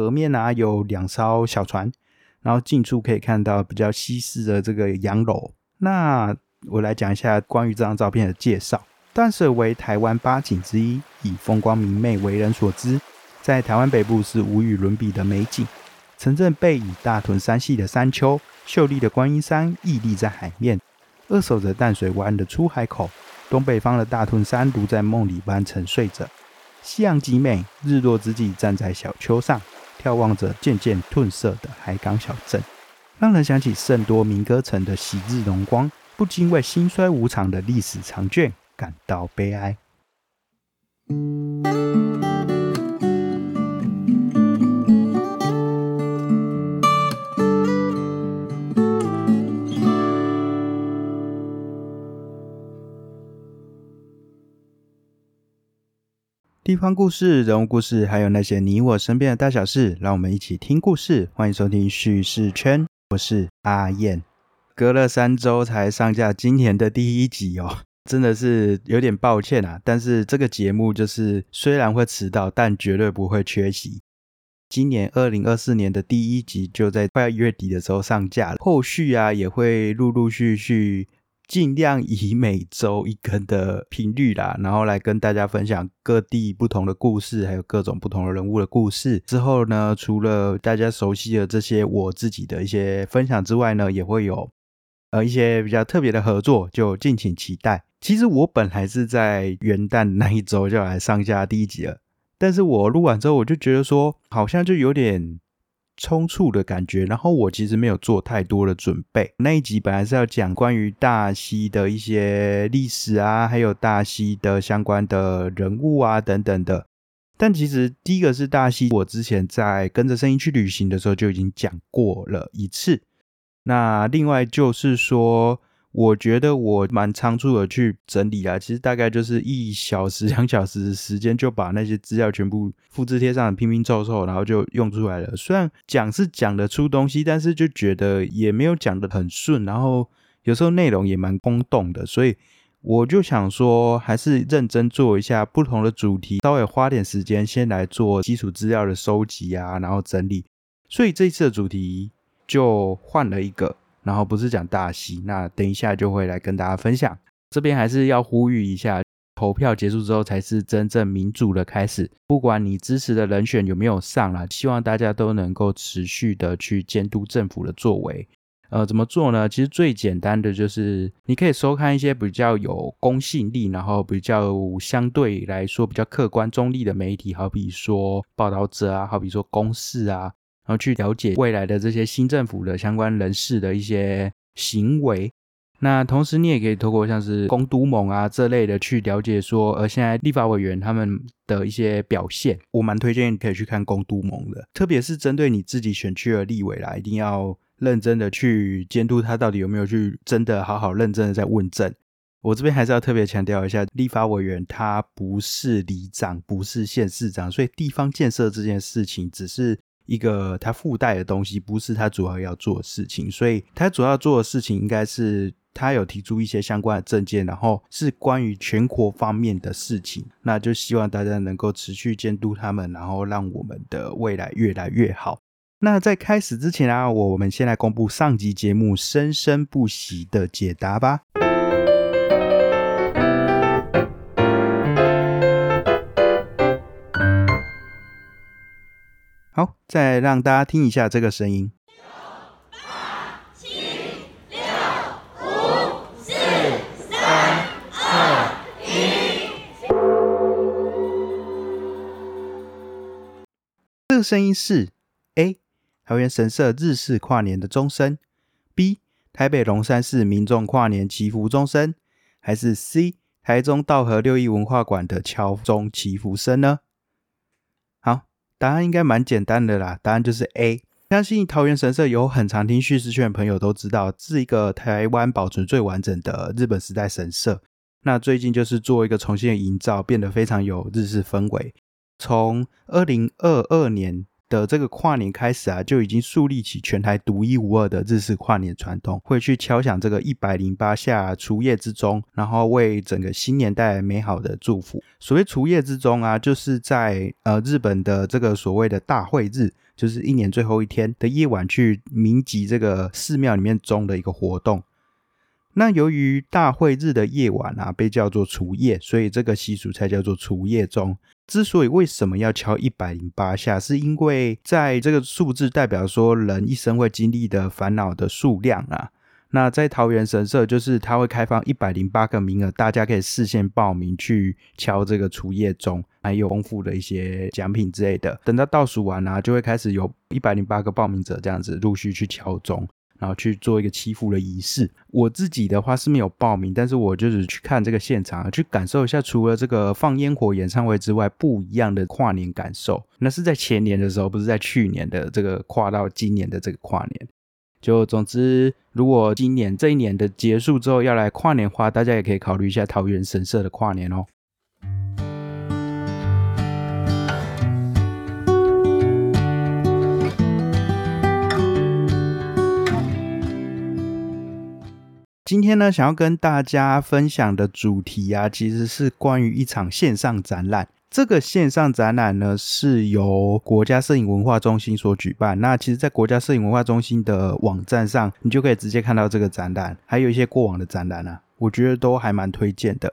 河面啊有两艘小船，然后近处可以看到比较西式的这个洋楼。那我来讲一下关于这张照片的介绍。淡水为台湾八景之一，以风光明媚为人所知，在台湾北部是无与伦比的美景。城镇背以大屯山系的山丘，秀丽的观音山屹立在海面，扼守着淡水湾的出海口。东北方的大屯山如在梦里般沉睡着，夕阳极美。日落之际，站在小丘上，眺望着渐渐褪色的海港小镇，让人想起圣多明哥城的昔日荣光，不禁为兴衰无常的历史长卷感到悲哀。地方故事、人物故事，还有那些你我身边的大小事，让我们一起听故事。欢迎收听叙事圈，我是阿燕。隔了三周才上架今年的第一集哦，真的是有点抱歉啊。但是这个节目就是虽然会迟到，但绝对不会缺席。今年二零二四年的第一集就在快要月底的时候上架了，后续啊也会陆陆续续。尽量以每周一更的频率啦，然后来跟大家分享各地不同的故事，还有各种不同的人物的故事。之后呢，除了大家熟悉的这些我自己的一些分享之外呢，也会有呃一些比较特别的合作，就敬请期待。其实我本来是在元旦那一周就来上架第一集了，但是我录完之后，我就觉得说好像就有点。冲突的感觉，然后我其实没有做太多的准备。那一集本来是要讲关于大溪的一些历史啊，还有大溪的相关的人物啊等等的。但其实第一个是大溪，我之前在跟着声音去旅行的时候就已经讲过了一次。那另外就是说。我觉得我蛮仓促的去整理啊，其实大概就是一小时、两小时的时间就把那些资料全部复制贴上，拼拼凑凑，然后就用出来了。虽然讲是讲得出东西，但是就觉得也没有讲得很顺，然后有时候内容也蛮空洞的，所以我就想说，还是认真做一下不同的主题，稍微花点时间先来做基础资料的收集啊，然后整理。所以这次的主题就换了一个。然后不是讲大戏，那等一下就会来跟大家分享。这边还是要呼吁一下，投票结束之后才是真正民主的开始。不管你支持的人选有没有上啦，希望大家都能够持续的去监督政府的作为。呃，怎么做呢？其实最简单的就是你可以收看一些比较有公信力，然后比较相对来说比较客观中立的媒体，好比说报道者啊，好比说公视啊。然后去了解未来的这些新政府的相关人士的一些行为，那同时你也可以透过像是公都盟啊这类的去了解说，呃，现在立法委员他们的一些表现，我蛮推荐可以去看公都盟的，特别是针对你自己选区的立委啦，一定要认真的去监督他到底有没有去真的好好认真的在问政。我这边还是要特别强调一下，立法委员他不是里长，不是县市长，所以地方建设这件事情只是。一个他附带的东西，不是他主要要做的事情，所以他主要做的事情应该是他有提出一些相关的证件，然后是关于全国方面的事情，那就希望大家能够持续监督他们，然后让我们的未来越来越好。那在开始之前啊，我们先来公布上集节目生生不息的解答吧。好，再让大家听一下这个声音。九、八、七、六、五、四、三、二、一。这个声音是 A 桃园神社日式跨年的钟声，B 台北龙山寺民众跨年祈福钟声，还是 C 台中道和六艺文化馆的敲钟祈福声呢？答案应该蛮简单的啦，答案就是 A。相信桃园神社有很常听叙事圈的朋友都知道，是一个台湾保存最完整的日本时代神社。那最近就是做一个重新的营造，变得非常有日式氛围。从二零二二年。的这个跨年开始啊，就已经树立起全台独一无二的日式跨年传统，会去敲响这个一百零八下除夜之钟，然后为整个新年带来美好的祝福。所谓除夜之钟啊，就是在呃日本的这个所谓的大会日，就是一年最后一天的夜晚去鸣集这个寺庙里面钟的一个活动。那由于大会日的夜晚啊，被叫做除夜，所以这个习俗才叫做除夜钟。之所以为什么要敲一百零八下，是因为在这个数字代表说人一生会经历的烦恼的数量啊。那在桃园神社，就是它会开放一百零八个名额，大家可以事先报名去敲这个除夜钟，还有丰富的一些奖品之类的。等到倒数完啊，就会开始有一百零八个报名者这样子陆续去敲钟。然后去做一个祈福的仪式。我自己的话是没有报名，但是我就是去看这个现场，去感受一下除了这个放烟火演唱会之外不一样的跨年感受。那是在前年的时候，不是在去年的这个跨到今年的这个跨年。就总之，如果今年这一年的结束之后要来跨年的话，大家也可以考虑一下桃园神社的跨年哦。今天呢，想要跟大家分享的主题啊，其实是关于一场线上展览。这个线上展览呢，是由国家摄影文化中心所举办。那其实，在国家摄影文化中心的网站上，你就可以直接看到这个展览，还有一些过往的展览啊，我觉得都还蛮推荐的。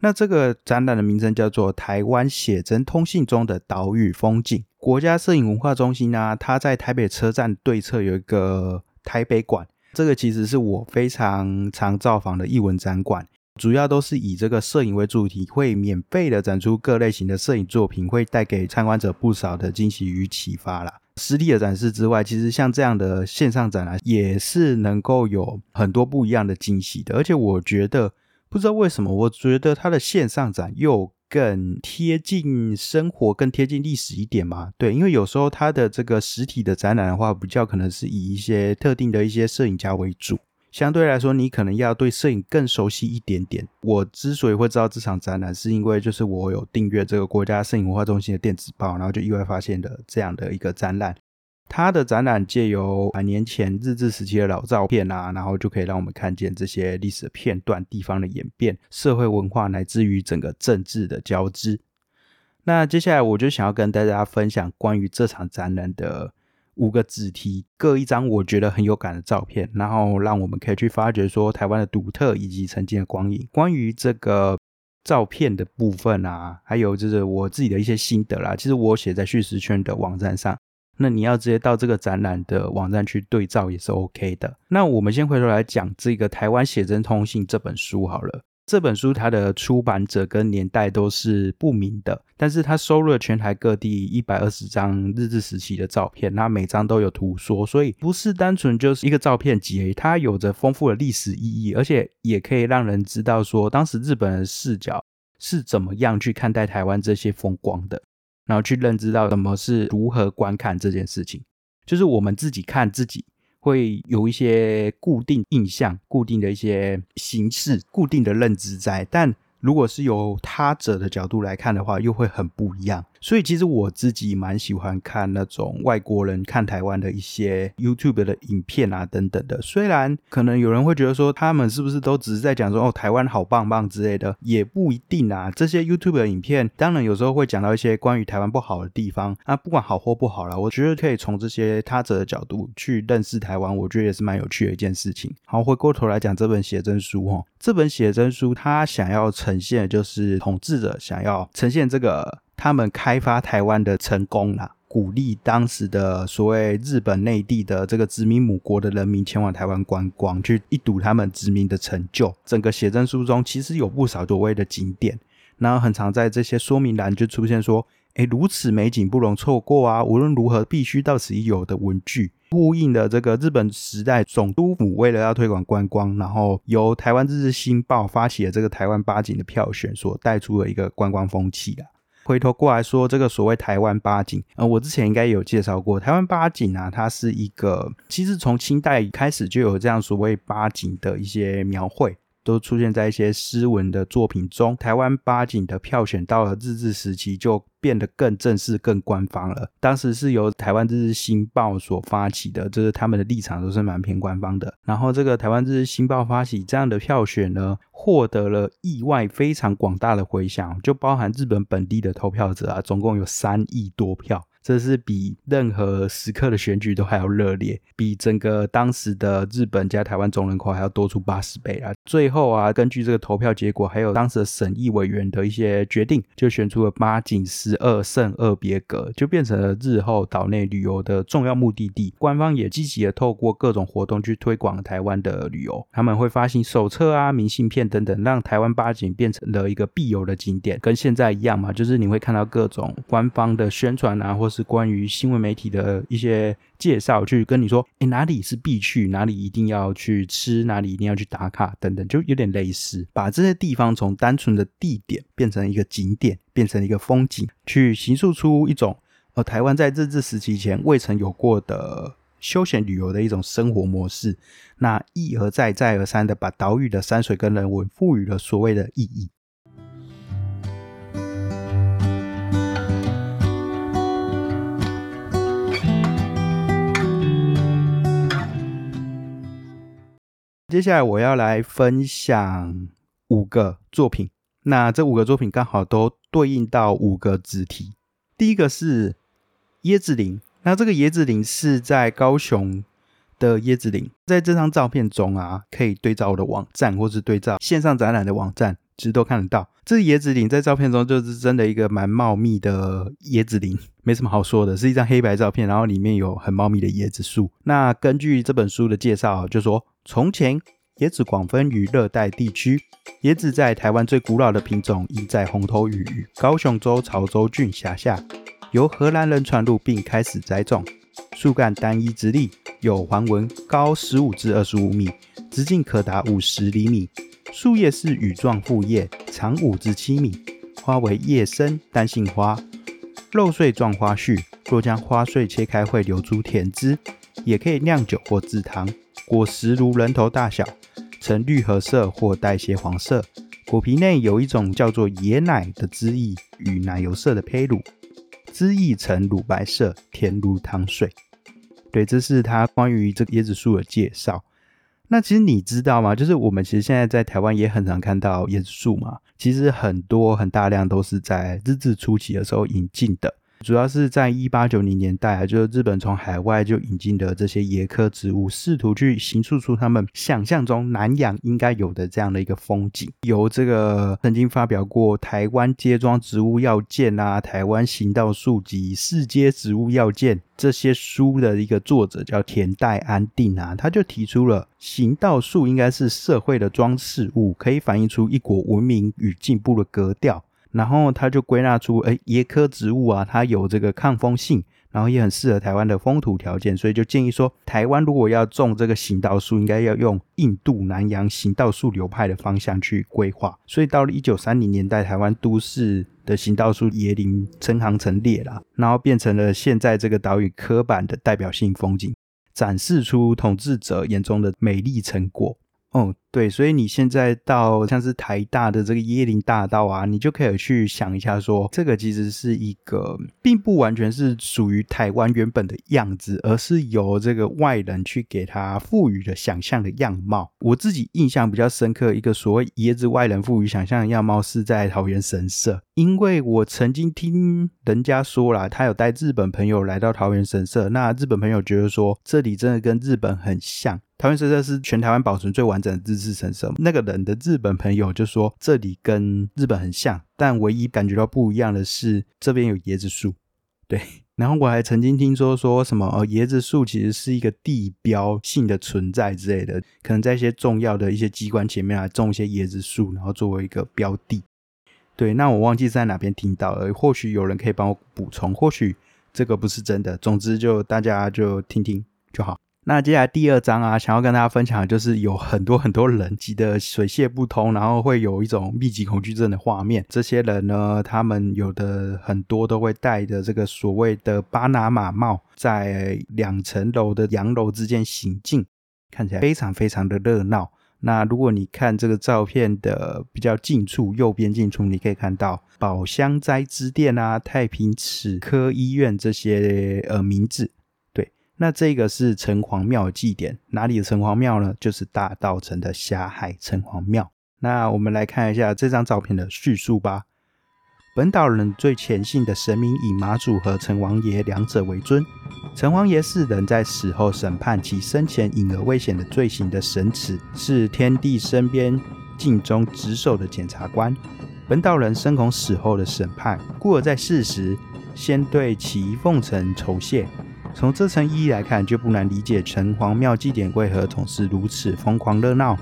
那这个展览的名称叫做《台湾写真通信中的岛屿风景》。国家摄影文化中心呢，它在台北车站对侧有一个台北馆。这个其实是我非常常造访的艺文展馆，主要都是以这个摄影为主题，会免费的展出各类型的摄影作品，会带给参观者不少的惊喜与启发啦。实体的展示之外，其实像这样的线上展览也是能够有很多不一样的惊喜的。而且我觉得，不知道为什么，我觉得它的线上展又。更贴近生活，更贴近历史一点嘛？对，因为有时候它的这个实体的展览的话，比较可能是以一些特定的一些摄影家为主，相对来说，你可能要对摄影更熟悉一点点。我之所以会知道这场展览，是因为就是我有订阅这个国家摄影文化中心的电子报，然后就意外发现的这样的一个展览。它的展览借由百年前日治时期的老照片啊，然后就可以让我们看见这些历史的片段、地方的演变、社会文化乃至于整个政治的交织。那接下来我就想要跟大家分享关于这场展览的五个主题，各一张我觉得很有感的照片，然后让我们可以去发掘说台湾的独特以及曾经的光影。关于这个照片的部分啊，还有就是我自己的一些心得啦，其实我写在叙事圈的网站上。那你要直接到这个展览的网站去对照也是 OK 的。那我们先回头来讲这个《台湾写真通信》这本书好了。这本书它的出版者跟年代都是不明的，但是它收录了全台各地一百二十张日治时期的照片，那每张都有图说，所以不是单纯就是一个照片集，它有着丰富的历史意义，而且也可以让人知道说当时日本人视角是怎么样去看待台湾这些风光的。然后去认知到什么是如何观看这件事情，就是我们自己看自己会有一些固定印象、固定的一些形式、固定的认知在，但。如果是由他者的角度来看的话，又会很不一样。所以其实我自己蛮喜欢看那种外国人看台湾的一些 YouTube 的影片啊等等的。虽然可能有人会觉得说他们是不是都只是在讲说哦台湾好棒棒之类的，也不一定啊。这些 YouTube 的影片当然有时候会讲到一些关于台湾不好的地方啊，不管好或不好啦，我觉得可以从这些他者的角度去认识台湾，我觉得也是蛮有趣的一件事情。好，回过头来讲这本写真书哈，这本写真书它想要呈现的就是统治者想要呈现这个他们开发台湾的成功啦，鼓励当时的所谓日本内地的这个殖民母国的人民前往台湾观光，去一睹他们殖民的成就。整个写真书中其实有不少所谓的景点，然后很常在这些说明栏就出现说：“哎，如此美景不容错过啊！无论如何必须到此一游的文具。”呼应的这个日本时代总督府为了要推广观光，然后由台湾日日新报发起的这个台湾八景的票选所带出的一个观光风气啊。回头过来说，这个所谓台湾八景，呃，我之前应该有介绍过，台湾八景啊，它是一个其实从清代开始就有这样所谓八景的一些描绘。都出现在一些诗文的作品中。台湾八景的票选到了日治时期就变得更正式、更官方了。当时是由台湾日日新报所发起的，就是他们的立场都是蛮偏官方的。然后这个台湾日日新报发起这样的票选呢，获得了意外非常广大的回响，就包含日本本地的投票者啊，总共有三亿多票。这是比任何时刻的选举都还要热烈，比整个当时的日本加台湾总人口还要多出八十倍啊！最后啊，根据这个投票结果，还有当时的审议委员的一些决定，就选出了八景十二胜二别格，就变成了日后岛内旅游的重要目的地。官方也积极的透过各种活动去推广台湾的旅游，他们会发行手册啊、明信片等等，让台湾八景变成了一个必游的景点，跟现在一样嘛，就是你会看到各种官方的宣传啊，或是是关于新闻媒体的一些介绍，去跟你说，哎，哪里是必去，哪里一定要去吃，哪里一定要去打卡，等等，就有点类似，把这些地方从单纯的地点变成一个景点，变成一个风景，去形塑出一种呃台湾在日治时期前未曾有过的休闲旅游的一种生活模式。那一而再，再而三的把岛屿的山水跟人文赋予了所谓的意义。接下来我要来分享五个作品，那这五个作品刚好都对应到五个主题。第一个是椰子林，那这个椰子林是在高雄的椰子林，在这张照片中啊，可以对照我的网站，或是对照线上展览的网站，其实都看得到。这椰子林在照片中就是真的一个蛮茂密的椰子林，没什么好说的，是一张黑白照片，然后里面有很茂密的椰子树。那根据这本书的介绍，就说。从前，椰子广分于热带地区。椰子在台湾最古老的品种，已在红头屿高雄州潮州郡辖下，由荷兰人传入并开始栽种。树干单一直立，有环纹，高十五至二十五米，直径可达五十厘米。树叶是羽状复叶，长五至七米，花为叶生单性花，肉穗状花序。若将花穗切开，会流出甜汁，也可以酿酒或制糖。果实如人头大小，呈绿褐色或带些黄色。果皮内有一种叫做椰奶的汁液与奶油色的胚乳，汁液呈乳白色，甜如糖水。对，这是它关于这个椰子树的介绍。那其实你知道吗？就是我们其实现在在台湾也很常看到椰子树嘛。其实很多很大量都是在日治初期的时候引进的。主要是在一八九零年代啊，就是日本从海外就引进的这些椰科植物，试图去形塑出他们想象中南洋应该有的这样的一个风景。由这个曾经发表过《台湾街庄植物要件》啊，《台湾行道树及世界植物要件》这些书的一个作者叫田代安定啊，他就提出了行道树应该是社会的装饰物，可以反映出一国文明与进步的格调。然后他就归纳出，哎，椰科植物啊，它有这个抗风性，然后也很适合台湾的风土条件，所以就建议说，台湾如果要种这个行道树，应该要用印度南洋行道树流派的方向去规划。所以到了一九三零年代，台湾都市的行道树椰林成行成列了，然后变成了现在这个岛屿刻板的代表性风景，展示出统治者眼中的美丽成果。哦，对，所以你现在到像是台大的这个椰林大道啊，你就可以去想一下，说这个其实是一个，并不完全是属于台湾原本的样子，而是由这个外人去给它赋予的想象的样貌。我自己印象比较深刻，一个所谓椰子外人赋予想象的样貌，是在桃园神社，因为我曾经听人家说了，他有带日本朋友来到桃园神社，那日本朋友觉得说这里真的跟日本很像。桃园神社是全台湾保存最完整的日式神社。那个人的日本朋友就说，这里跟日本很像，但唯一感觉到不一样的是这边有椰子树。对，然后我还曾经听说说什么，呃，椰子树其实是一个地标性的存在之类的，可能在一些重要的一些机关前面来种一些椰子树，然后作为一个标的。对，那我忘记在哪边听到了，或许有人可以帮我补充，或许这个不是真的。总之，就大家就听听就好。那接下来第二章啊，想要跟大家分享的就是有很多很多人挤得水泄不通，然后会有一种密集恐惧症的画面。这些人呢，他们有的很多都会戴着这个所谓的巴拿马帽，在两层楼的洋楼之间行进，看起来非常非常的热闹。那如果你看这个照片的比较近处，右边近处，你可以看到宝香斋之店啊、太平齿科医院这些呃名字。那这个是城隍庙祭典，哪里的城隍庙呢？就是大道城的霞海城隍庙。那我们来看一下这张照片的叙述吧。本岛人最虔信的神明以妈祖和城隍爷两者为尊。城隍爷是人在死后审判其生前隐而未显的罪行的神祇，是天地身边尽忠职守的检察官。本岛人深恐死后的审判，故而在世时先对其奉承酬谢。从这层意义来看，就不难理解城隍庙祭典为何总是如此疯狂热闹。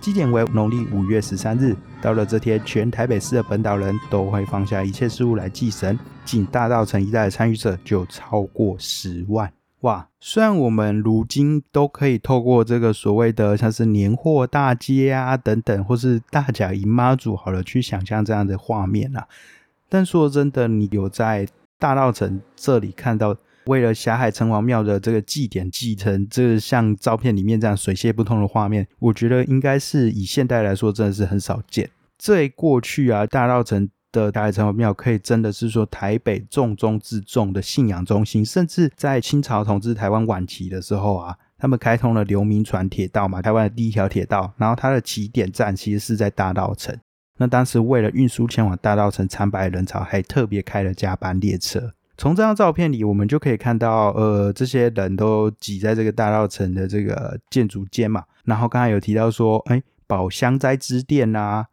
祭典为农历五月十三日，到了这天，全台北市的本岛人都会放下一切事物来祭神。仅大稻城一带的参与者就超过十万哇！虽然我们如今都可以透过这个所谓的像是年货大街啊等等，或是大甲姨妈祖好了，去想象这样的画面啊，但说真的，你有在大稻城这里看到？为了霞海城隍庙的这个祭典祭成这像照片里面这样水泄不通的画面，我觉得应该是以现代来说真的是很少见。在过去啊，大稻城的大海城隍庙可以真的是说台北重中之重的信仰中心，甚至在清朝统治台湾晚期的时候啊，他们开通了流民船铁道嘛，台湾的第一条铁道，然后它的起点站其实是在大稻城。那当时为了运输前往大稻城参拜人潮，还特别开了加班列车。从这张照片里，我们就可以看到，呃，这些人都挤在这个大稻城的这个建筑间嘛。然后刚才有提到说，哎，宝香斋之店呐，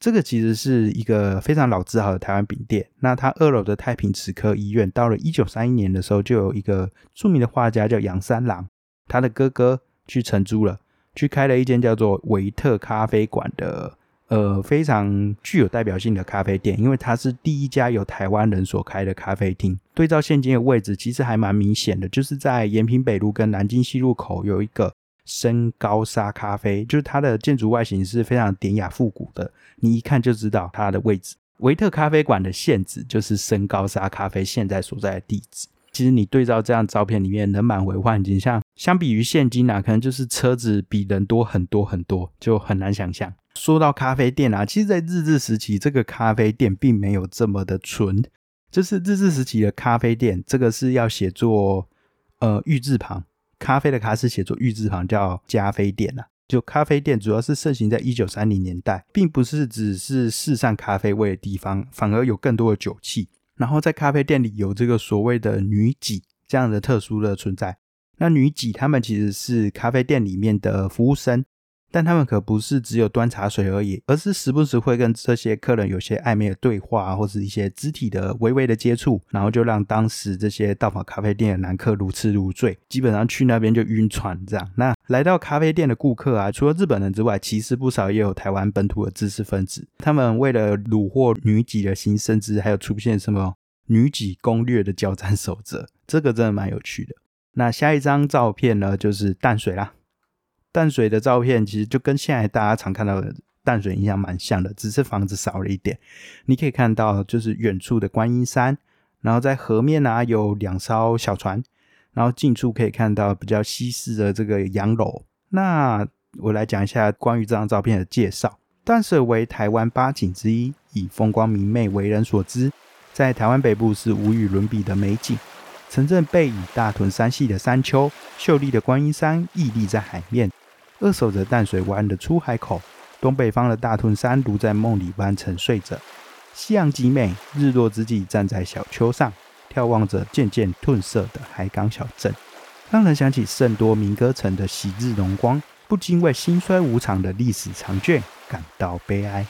这个其实是一个非常老字号的台湾饼店。那它二楼的太平齿科医院，到了一九三一年的时候，就有一个著名的画家叫杨三郎，他的哥哥去承租了，去开了一间叫做维特咖啡馆的。呃，非常具有代表性的咖啡店，因为它是第一家由台湾人所开的咖啡厅。对照现今的位置，其实还蛮明显的，就是在延平北路跟南京西路口有一个深高沙咖啡，就是它的建筑外形是非常典雅复古的，你一看就知道它的位置。维特咖啡馆的现址就是深高沙咖啡现在所在的地址。其实你对照这样照片里面人满为患景象，相比于现今啊，可能就是车子比人多很多很多，就很难想象。说到咖啡店啊，其实，在日治时期，这个咖啡店并没有这么的纯。就是日治时期的咖啡店，这个是要写作呃玉字旁，咖啡的咖是写作玉字旁，叫加啡店呐。就咖啡店主要是盛行在一九三零年代，并不是只是世上咖啡味的地方，反而有更多的酒器。然后在咖啡店里有这个所谓的女几这样的特殊的存在。那女几他们其实是咖啡店里面的服务生。但他们可不是只有端茶水而已，而是时不时会跟这些客人有些暧昧的对话，或是一些肢体的微微的接触，然后就让当时这些到访咖啡店的男客如痴如醉，基本上去那边就晕船这样。那来到咖啡店的顾客啊，除了日本人之外，其实不少也有台湾本土的知识分子。他们为了虏获女几的心，甚至还有出现什么女几攻略的交战守则，这个真的蛮有趣的。那下一张照片呢，就是淡水啦。淡水的照片其实就跟现在大家常看到的淡水一样蛮像的，只是房子少了一点。你可以看到，就是远处的观音山，然后在河面啊有两艘小船，然后近处可以看到比较西式的这个洋楼。那我来讲一下关于这张照片的介绍。淡水为台湾八景之一，以风光明媚为人所知，在台湾北部是无与伦比的美景。城镇背以大屯山系的山丘，秀丽的观音山屹立在海面。扼守着淡水湾的出海口，东北方的大屯山如在梦里般沉睡着。夕阳极美，日落之际，站在小丘上，眺望着渐渐褪色的海港小镇，让人想起圣多明哥城的昔日荣光，不禁为兴衰无常的历史长卷感到悲哀。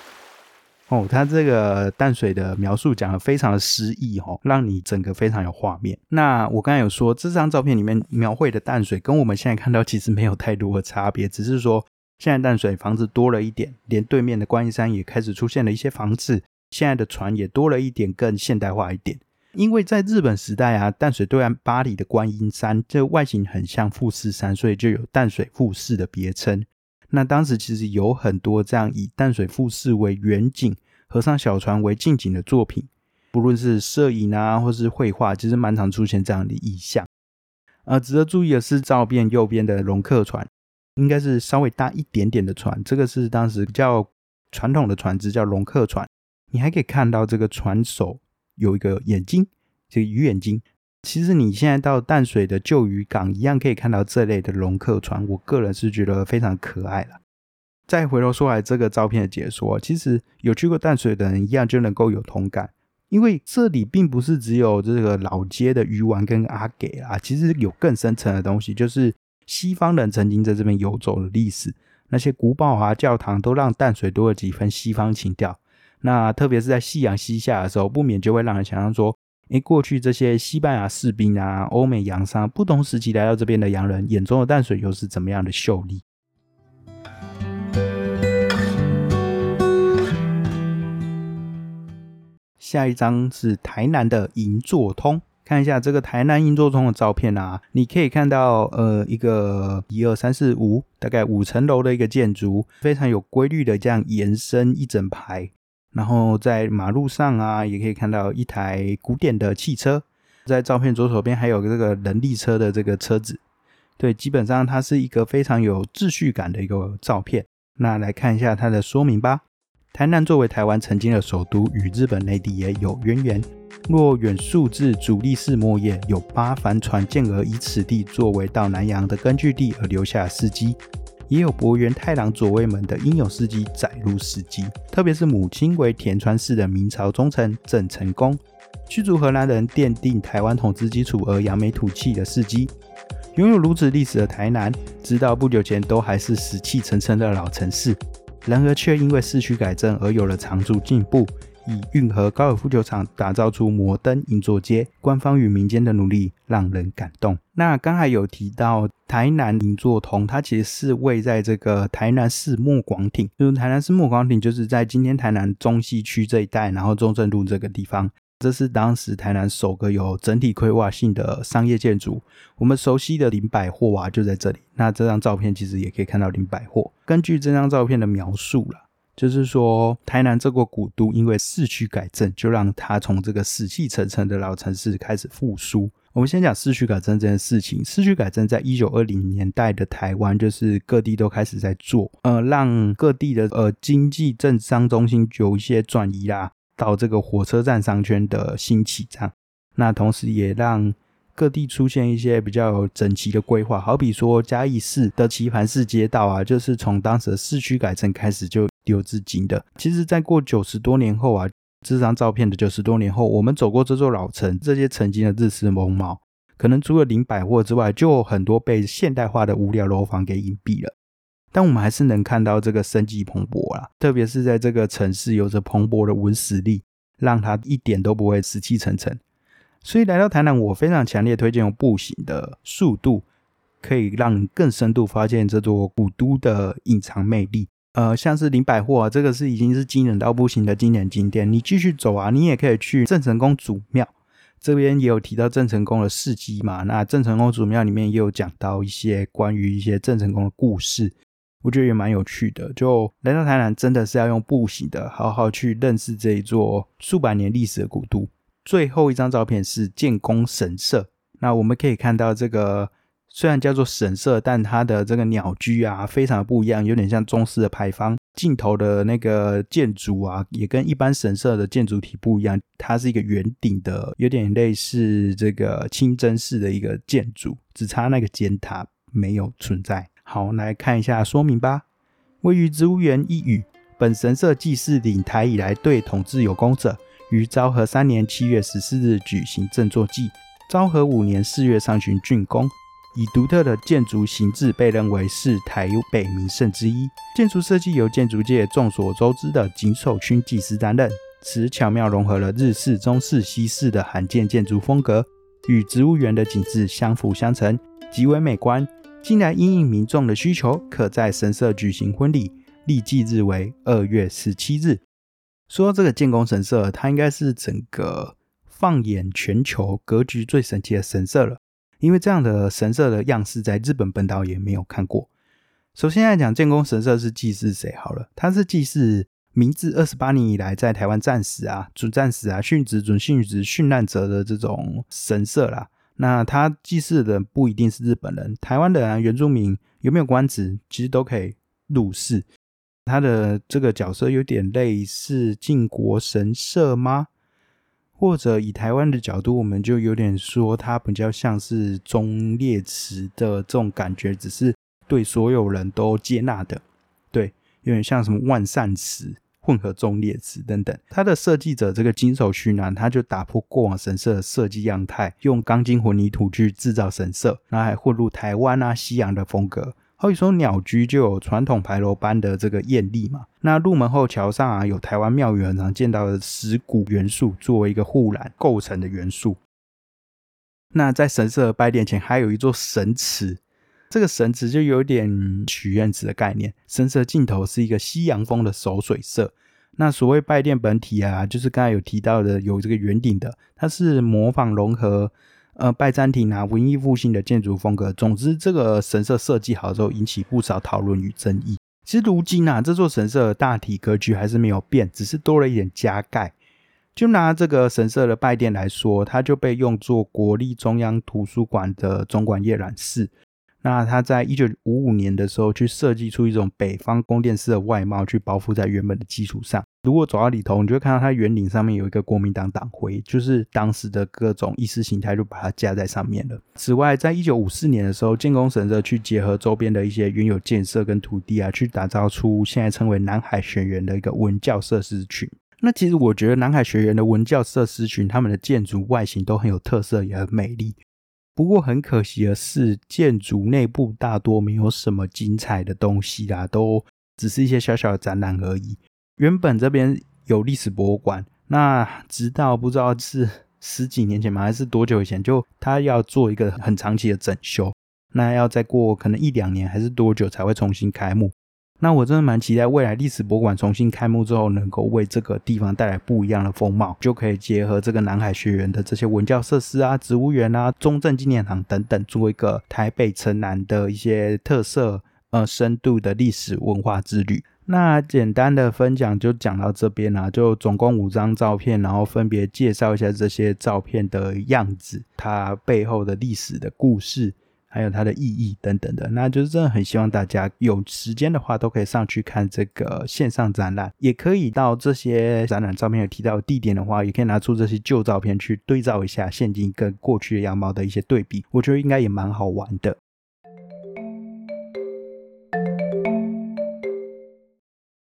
哦，他这个淡水的描述讲的非常的诗意哦，让你整个非常有画面。那我刚才有说，这张照片里面描绘的淡水跟我们现在看到其实没有太多的差别，只是说现在淡水房子多了一点，连对面的观音山也开始出现了一些房子，现在的船也多了一点，更现代化一点。因为在日本时代啊，淡水对岸巴黎的观音山，这外形很像富士山，所以就有淡水富士的别称。那当时其实有很多这样以淡水富士为远景、河上小船为近景的作品，不论是摄影啊，或是绘画，其实蛮常出现这样的意象。呃，值得注意的是，照片右边的龙客船，应该是稍微大一点点的船，这个是当时比较传统的船只，叫龙客船。你还可以看到这个船首有一个眼睛，这个鱼眼睛。其实你现在到淡水的旧渔港，一样可以看到这类的龙客船。我个人是觉得非常可爱了。再回头说来这个照片的解说，其实有去过淡水的人一样就能够有同感，因为这里并不是只有这个老街的鱼丸跟阿给啊，其实有更深层的东西，就是西方人曾经在这边游走的历史。那些古堡啊、教堂都让淡水多了几分西方情调。那特别是在夕阳西下的时候，不免就会让人想象说：，诶，过去这些西班牙士兵啊、欧美洋商，不同时期来到这边的洋人眼中的淡水又是怎么样的秀丽？下一张是台南的银座通，看一下这个台南银座通的照片啊，你可以看到呃一个一二三四五大概五层楼的一个建筑，非常有规律的这样延伸一整排，然后在马路上啊也可以看到一台古典的汽车，在照片左手边还有这个人力车的这个车子，对，基本上它是一个非常有秩序感的一个照片。那来看一下它的说明吧。台南作为台湾曾经的首都，与日本内地也有渊源。若远溯至主力士末叶，有八帆船进而以此地作为到南洋的根据地而留下事迹，也有博元太郎左卫门的英勇事迹载入史籍。特别是母亲为田川氏的明朝忠臣郑成功，驱逐荷兰人，奠定台湾统治基础而扬眉吐气的事迹。拥有如此历史的台南，直到不久前都还是死气沉沉的老城市。然而，却因为市区改正而有了长足进步，以运河高尔夫球场打造出摩登银座街。官方与民间的努力让人感动。那刚才有提到台南银座通，它其实是位在这个台南市莫广町，就是台南市莫广町，就是在今天台南中西区这一带，然后中正路这个地方。这是当时台南首个有整体规划性的商业建筑，我们熟悉的林百货啊就在这里。那这张照片其实也可以看到林百货。根据这张照片的描述了，就是说台南这个古都因为市区改正，就让它从这个死气沉沉的老城市开始复苏。我们先讲市区改正这件事情。市区改正在一九二零年代的台湾，就是各地都开始在做，呃，让各地的呃经济政商中心有一些转移啦。到这个火车站商圈的兴起，这样，那同时也让各地出现一些比较整齐的规划，好比说嘉义市的棋盘式街道啊，就是从当时的市区改正开始就留至今的。其实在过九十多年后啊，这张照片的九十多年后，我们走过这座老城，这些曾经的日式风貌，可能除了林百货之外，就有很多被现代化的无聊楼房给隐蔽了。但我们还是能看到这个生机蓬勃啊，特别是在这个城市有着蓬勃的文史力，让它一点都不会死气沉沉。所以来到台南，我非常强烈推荐用步行的速度，可以让更深度发现这座古都的隐藏魅力。呃，像是林百货啊，这个是已经是惊人到不行的经典景点。你继续走啊，你也可以去郑成功祖庙，这边也有提到郑成功的事迹嘛。那郑成功祖庙里面也有讲到一些关于一些郑成功的故事。我觉得也蛮有趣的，就来到台南，真的是要用步行的，好好去认识这一座数百年历史的古都。最后一张照片是建功神社，那我们可以看到这个虽然叫做神社，但它的这个鸟居啊，非常的不一样，有点像中式的牌坊。尽头的那个建筑啊，也跟一般神社的建筑体不一样，它是一个圆顶的，有点类似这个清真寺的一个建筑，只差那个尖塔没有存在。好，来看一下说明吧。位于植物园一隅，本神社祭祀领台以来对统治有功者，于昭和三年七月十四日举行正坐祭。昭和五年四月上旬竣工，以独特的建筑形制被认为是台北名胜之一。建筑设计由建筑界众所周知的井手勋技师担任，此巧妙融合了日式、中式、西式的罕见建筑风格，与植物园的景致相辅相成，极为美观。近来因应民众的需求，可在神社举行婚礼，立祭日为二月十七日。说这个建功神社，它应该是整个放眼全球格局最神奇的神社了，因为这样的神社的样式在日本本岛也没有看过。首先来讲，建功神社是祭祀谁？好了，它是祭祀明治二十八年以来在台湾战死啊、准战死啊、殉职、准殉职、殉难者的这种神社啦。那他祭祀的不一定是日本人，台湾的原住民有没有官职，其实都可以入祀。他的这个角色有点类似靖国神社吗？或者以台湾的角度，我们就有点说它比较像是忠烈祠的这种感觉，只是对所有人都接纳的，对，有点像什么万善祠混合中列词等等。它的设计者这个金手勋啊，他就打破过往神社的设计样态，用钢筋混凝土去制造神社，然后还混入台湾啊、西洋的风格。好比说鸟居就有传统牌楼般的这个艳丽嘛，那入门后桥上啊有台湾庙宇很常见到的石鼓元素作为一个护栏构成的元素。那在神社拜殿前还有一座神池，这个神池就有点许愿池的概念。神社尽头是一个西洋风的守水社。那所谓拜殿本体啊，就是刚才有提到的有这个圆顶的，它是模仿融合。呃，拜占庭啊，文艺复兴的建筑风格。总之，这个神社设计好之后，引起不少讨论与争议。其实，如今啊，这座神社的大体格局还是没有变，只是多了一点加盖。就拿这个神社的拜殿来说，它就被用作国立中央图书馆的总管阅览室。那他在一九五五年的时候，去设计出一种北方宫殿式的外貌，去包覆在原本的基础上。如果走到里头，你就会看到它圆顶上面有一个国民党党徽，就是当时的各种意识形态就把它加在上面了。此外，在一九五四年的时候，建功神社去结合周边的一些原有建设跟土地啊，去打造出现在称为南海学园的一个文教设施群。那其实我觉得南海学园的文教设施群，他们的建筑外形都很有特色，也很美丽。不过很可惜的是，建筑内部大多没有什么精彩的东西啦，都只是一些小小的展览而已。原本这边有历史博物馆，那直到不知道是十几年前吗，还是多久以前，就他要做一个很长期的整修，那要再过可能一两年还是多久才会重新开幕。那我真的蛮期待未来历史博物馆重新开幕之后，能够为这个地方带来不一样的风貌，就可以结合这个南海学园的这些文教设施啊、植物园啊、中正纪念堂等等，做一个台北城南的一些特色、呃深度的历史文化之旅。那简单的分享就讲到这边啦，就总共五张照片，然后分别介绍一下这些照片的样子，它背后的历史的故事。还有它的意义等等的，那就是真的很希望大家有时间的话，都可以上去看这个线上展览，也可以到这些展览照片有提到地点的话，也可以拿出这些旧照片去对照一下现今跟过去的羊毛的一些对比，我觉得应该也蛮好玩的。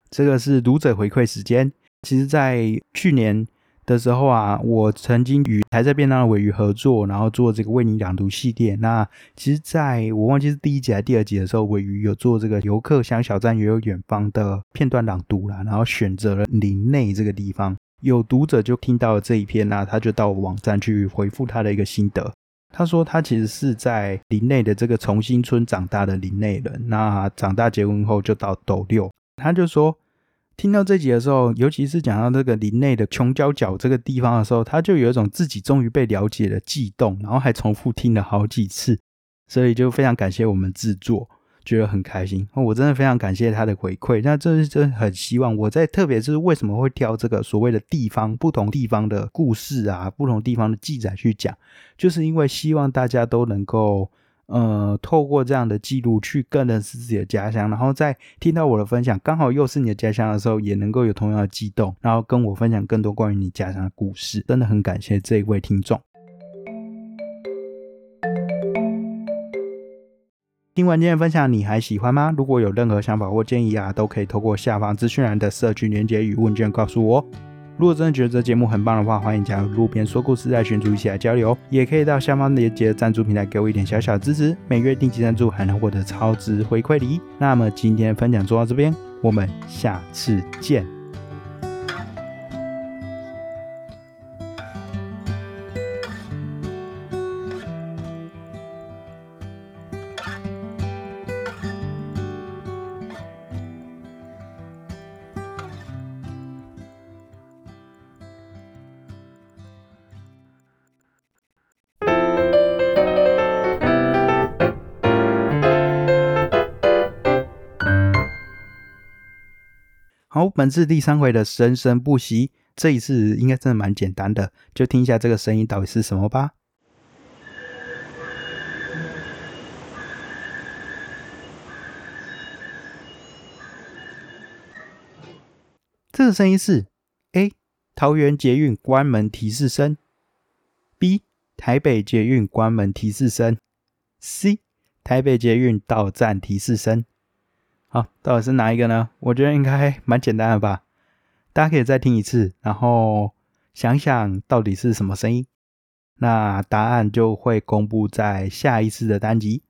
这个是读者回馈时间，其实，在去年。的时候啊，我曾经与台在便当的尾鱼合作，然后做这个为你朗读系列。那其实在我忘记是第一集还是第二集的时候，尾鱼有做这个游客想小站也有远方的片段朗读啦，然后选择了林内这个地方。有读者就听到了这一篇那他就到网站去回复他的一个心得。他说他其实是在林内的这个重新村长大的林内人，那长大结婚后就到斗六。他就说。听到这集的时候，尤其是讲到这个林内的穷角角这个地方的时候，他就有一种自己终于被了解的悸动，然后还重复听了好几次，所以就非常感谢我们制作，觉得很开心。我真的非常感谢他的回馈，那这是真很希望我在特别是为什么会挑这个所谓的地方不同地方的故事啊，不同地方的记载去讲，就是因为希望大家都能够。呃，透过这样的记录去更认识自己的家乡，然后在听到我的分享，刚好又是你的家乡的时候，也能够有同样的激动，然后跟我分享更多关于你家乡的故事。真的很感谢这一位听众。听完今天分享，你还喜欢吗？如果有任何想法或建议啊，都可以透过下方资讯栏的社区连接与问卷告诉我。如果真的觉得这节目很棒的话，欢迎加入路边说故事在群组一起来交流，也可以到下方链接赞助平台给我一点小小支持，每月定期赞助还能获得超值回馈礼。那么今天分享就到这边，我们下次见。好，本次第三回的生生不息，这一次应该真的蛮简单的，就听一下这个声音到底是什么吧。这个声音是 A 桃园捷运关门提示声，B 台北捷运关门提示声，C 台北捷运到站提示声。好，到底是哪一个呢？我觉得应该蛮简单的吧。大家可以再听一次，然后想想到底是什么声音。那答案就会公布在下一次的单集。